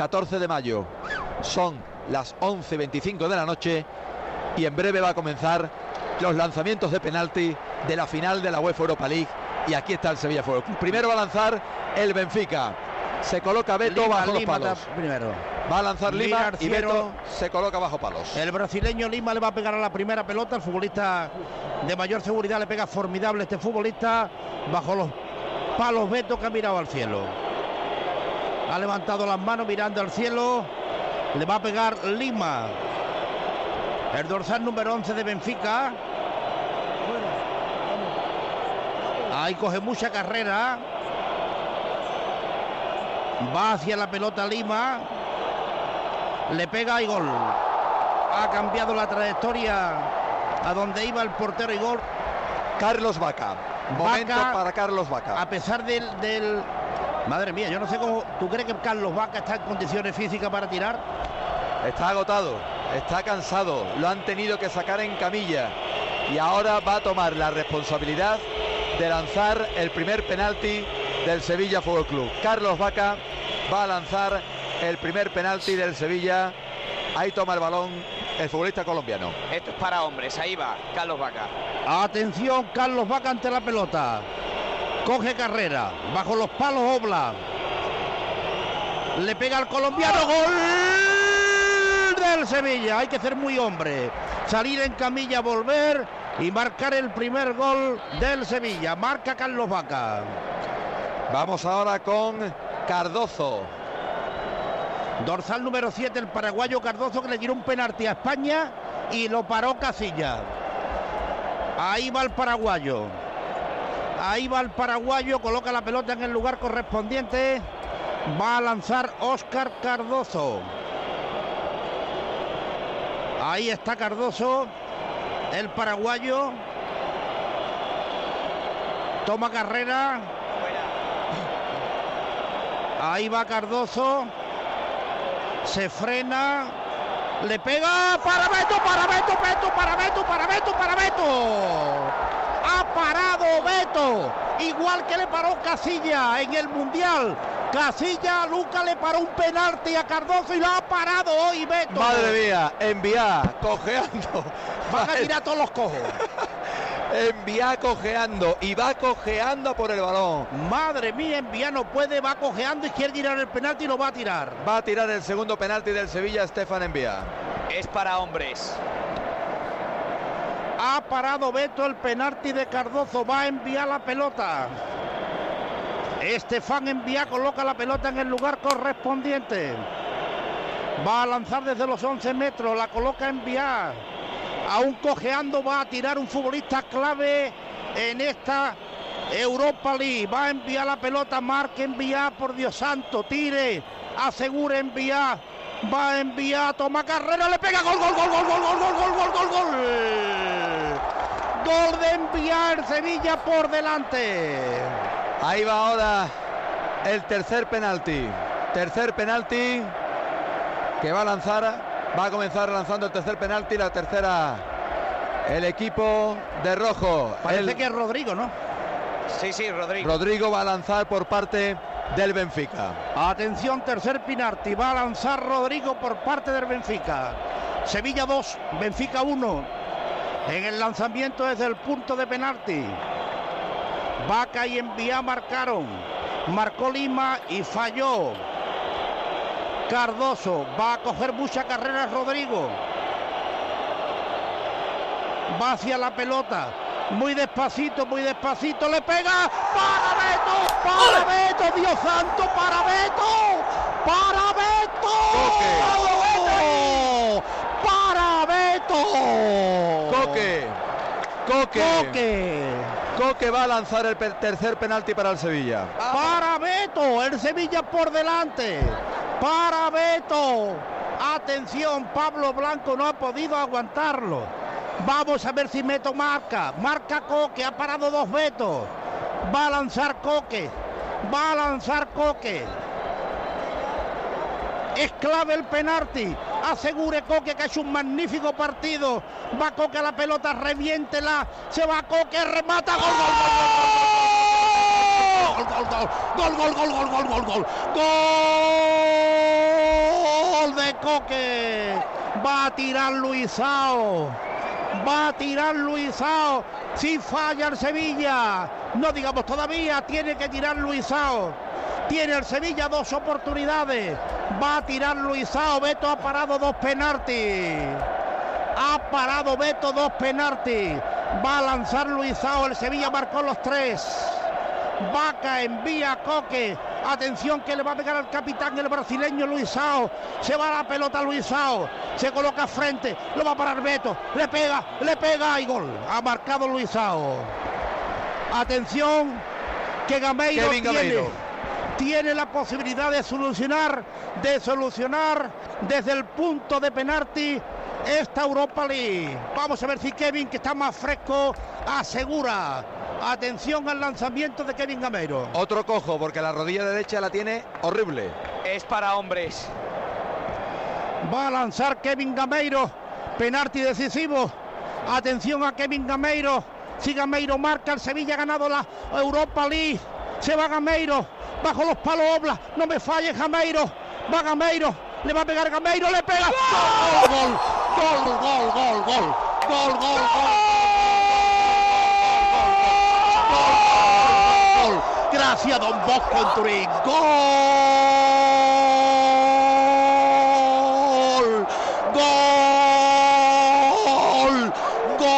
14 de mayo. Son las 11.25 de la noche y en breve va a comenzar los lanzamientos de penalti de la final de la UEFA Europa League. Y aquí está el Sevilla Fútbol Club. Primero va a lanzar el Benfica. Se coloca Beto Lima, bajo los palos. primero. Va a lanzar Lima y. Beto se coloca bajo palos. El brasileño Lima le va a pegar a la primera pelota. El futbolista de mayor seguridad le pega formidable este futbolista. Bajo los palos Beto que ha mirado al cielo. Ha levantado las manos mirando al cielo. Le va a pegar Lima. El dorsal número 11 de Benfica. Ahí coge mucha carrera. Va hacia la pelota Lima. Le pega y gol. Ha cambiado la trayectoria a donde iba el portero y gol. Carlos Vaca. Momento Vaca, para Carlos Vaca. A pesar del, del- Madre mía, yo no sé cómo... ¿Tú crees que Carlos Vaca está en condiciones físicas para tirar? Está agotado, está cansado, lo han tenido que sacar en camilla y ahora va a tomar la responsabilidad de lanzar el primer penalti del Sevilla Fútbol Club. Carlos Vaca va a lanzar el primer penalti del Sevilla. Ahí toma el balón el futbolista colombiano. Esto es para hombres, ahí va, Carlos Vaca. Atención, Carlos Vaca ante la pelota. Coge carrera. Bajo los palos Obla. Le pega al colombiano. Gol del Sevilla. Hay que ser muy hombre. Salir en camilla, volver y marcar el primer gol del Sevilla. Marca Carlos Vaca. Vamos ahora con Cardozo. Dorsal número 7, el paraguayo Cardozo que le tiró un penalti a España y lo paró Casilla. Ahí va el paraguayo. Ahí va el paraguayo, coloca la pelota en el lugar correspondiente. Va a lanzar Oscar Cardozo. Ahí está Cardozo, el paraguayo. Toma carrera. Ahí va Cardozo. Se frena. Le pega para Beto, para Beto, Beto, para Beto, para Beto, para Beto. Ha parado Beto. Igual que le paró Casilla en el Mundial. Casilla, Luca le paró un penalti a Cardozo y lo ha parado hoy Beto. Madre mía, envía, cojeando. Van a tirar todos los cojos. Envía cojeando y va cojeando por el balón. Madre mía, Envía no puede, va cojeando y quiere tirar el penalti y lo va a tirar. Va a tirar el segundo penalti del Sevilla, Estefan Envía. Es para hombres. Ha parado Beto el penalti de Cardozo. Va a enviar la pelota. Estefan envía, coloca la pelota en el lugar correspondiente. Va a lanzar desde los 11 metros. La coloca enviar. Aún cojeando va a tirar un futbolista clave en esta Europa League. Va a enviar la pelota. Marque enviar, por Dios santo. Tire. Asegure enviar. Va a enviar. Toma carrera. Le pega. Gol, gol, gol, gol, gol, gol, gol, gol, gol, gol, gol. Gol de enviar Sevilla por delante. Ahí va ahora el tercer penalti. Tercer penalti que va a lanzar. Va a comenzar lanzando el tercer penalti. La tercera. El equipo de rojo. Parece El- que es Rodrigo, ¿no? Sí, sí, Rodrigo. Rodrigo va a lanzar por parte del Benfica. Atención, tercer penalti. Va a lanzar Rodrigo por parte del Benfica. Sevilla 2, Benfica 1. En el lanzamiento desde el punto de penalti. Vaca y Envía marcaron. Marcó Lima y falló. Cardoso va a coger mucha carrera Rodrigo. Va hacia la pelota. Muy despacito, muy despacito. Le pega. ¡Para Beto! ¡Para Beto! ¡Dios santo! ¡Para Beto! ¡Para Beto! ¡Para Beto! Coque. Coque. Coque. Coque va a lanzar el pe- tercer penalti para el Sevilla. Para Beto, el Sevilla por delante. Para Beto. Atención, Pablo Blanco no ha podido aguantarlo. Vamos a ver si Meto marca. Marca Coque, ha parado dos Betos. Va a lanzar Coque. Va a lanzar Coque. Es clave el penalti. Asegure Coque que ha hecho un magnífico partido. Va Coque a la pelota, reviéntela. Se va Coque, remata. Gol, gol, gol, gol, gol, gol, gol, gol, gol, gol, gol, gol, gol, Coque. Va a tirar Luisao. Va a tirar Luisao. Si falla el Sevilla. No digamos todavía. Tiene que tirar Luisao. Tiene el Sevilla dos oportunidades. Va a tirar Luisao. Beto ha parado dos penaltis. Ha parado Beto dos penaltis. Va a lanzar Luisao. El Sevilla marcó los tres. Vaca envía a Coque. Atención que le va a pegar al capitán el brasileño Luisao. Se va la pelota Luisao. Se coloca frente. Lo va a parar Beto. Le pega, le pega y gol. Ha marcado Luisao. Atención que Gameiro Kevin tiene, Gameiro. tiene la posibilidad de solucionar, de solucionar desde el punto de penalti esta Europa League. Vamos a ver si Kevin, que está más fresco, asegura. Atención al lanzamiento de Kevin Gameiro. Otro cojo, porque la rodilla derecha la tiene horrible. Es para hombres. Va a lanzar Kevin Gameiro. Penalti decisivo. Atención a Kevin Gameiro. Si Gameiro marca, el Sevilla ha ganado la Europa League. Se va Gameiro. Bajo los palos Obla. No me falle Gameiro. Va Gameiro. Le va a pegar Gameiro. Le pega. Gol, gol, gol, gol, gol, gol. Gol, gol, gol. Gol, gol. Gracias, don Bosco en Turín. Gol. Gol. Gol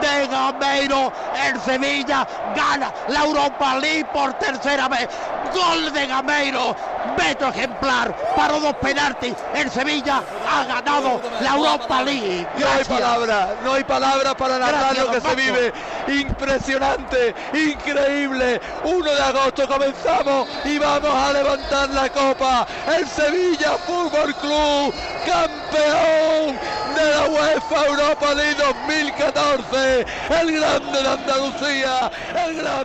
de Gameiro. El Sevilla gana la Europa League por tercera vez. Gol de Gameiro. Beto ejemplar. Paró dos penaltis. El Sevilla ha ganado la Europa League. No hay palabras, no hay palabras para lo que se vive. Impresionante, increíble. 1 de agosto comenzamos y vamos a levantar la copa. El Sevilla Fútbol Club, campeón de la UEFA Europa League 2014. El grande de Andalucía, el grande.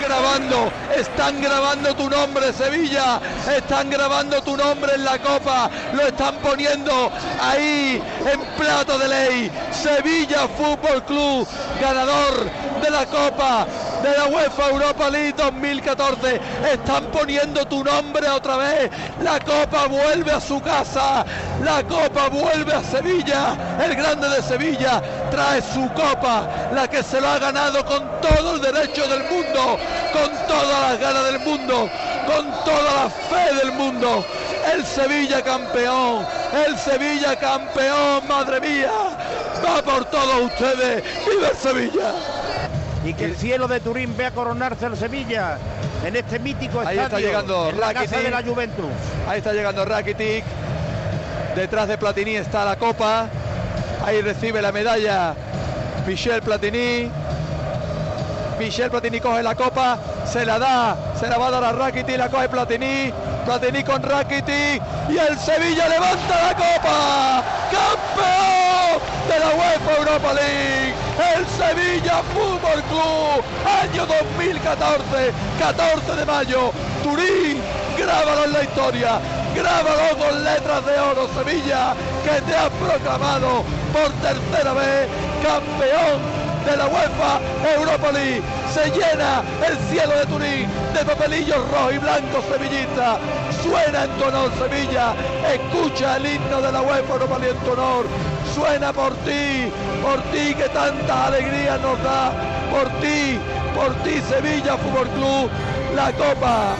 Grabando, están grabando tu nombre, Sevilla. Están grabando tu nombre en la copa. Lo están poniendo ahí en plato de ley. Sevilla Fútbol Club, ganador de la copa de la UEFA Europa League 2014. Están poniendo tu nombre otra vez. La copa vuelve a su casa. La copa vuelve a Sevilla. El grande de Sevilla trae su copa, la que se lo ha ganado con todo el derecho del mundo, con todas las ganas del mundo, con toda la fe del mundo. El Sevilla campeón, el Sevilla campeón, madre mía. Va por todos ustedes. ¡Viva el Sevilla! y que el cielo de Turín vea coronarse el Sevilla en este mítico Ahí estadio está llegando en la casa de la Juventus. Ahí está llegando Rakitic. Detrás de Platini está la copa. Ahí recibe la medalla Michel Platini. Michel Platini coge la copa, se la da, se la va a dar a Rakitic, la coge Platini. Platini con Rakitic y el Sevilla levanta la copa. ¡Campeón de la UEFA Europa League! El Sevilla Fútbol Club, año 2014, 14 de mayo, Turín, grábalo en la historia, grábalo con letras de oro, Sevilla, que te has proclamado por tercera vez campeón de la UEFA Europa League. Se llena el cielo de Turín de papelillos rojos y blancos sevillistas. Suena en tu honor Sevilla. Escucha el himno de la UEFA Europa League en tu honor. Suena por ti, por ti que tantas alegrías nos da. Por ti, por ti Sevilla Fútbol Club. La copa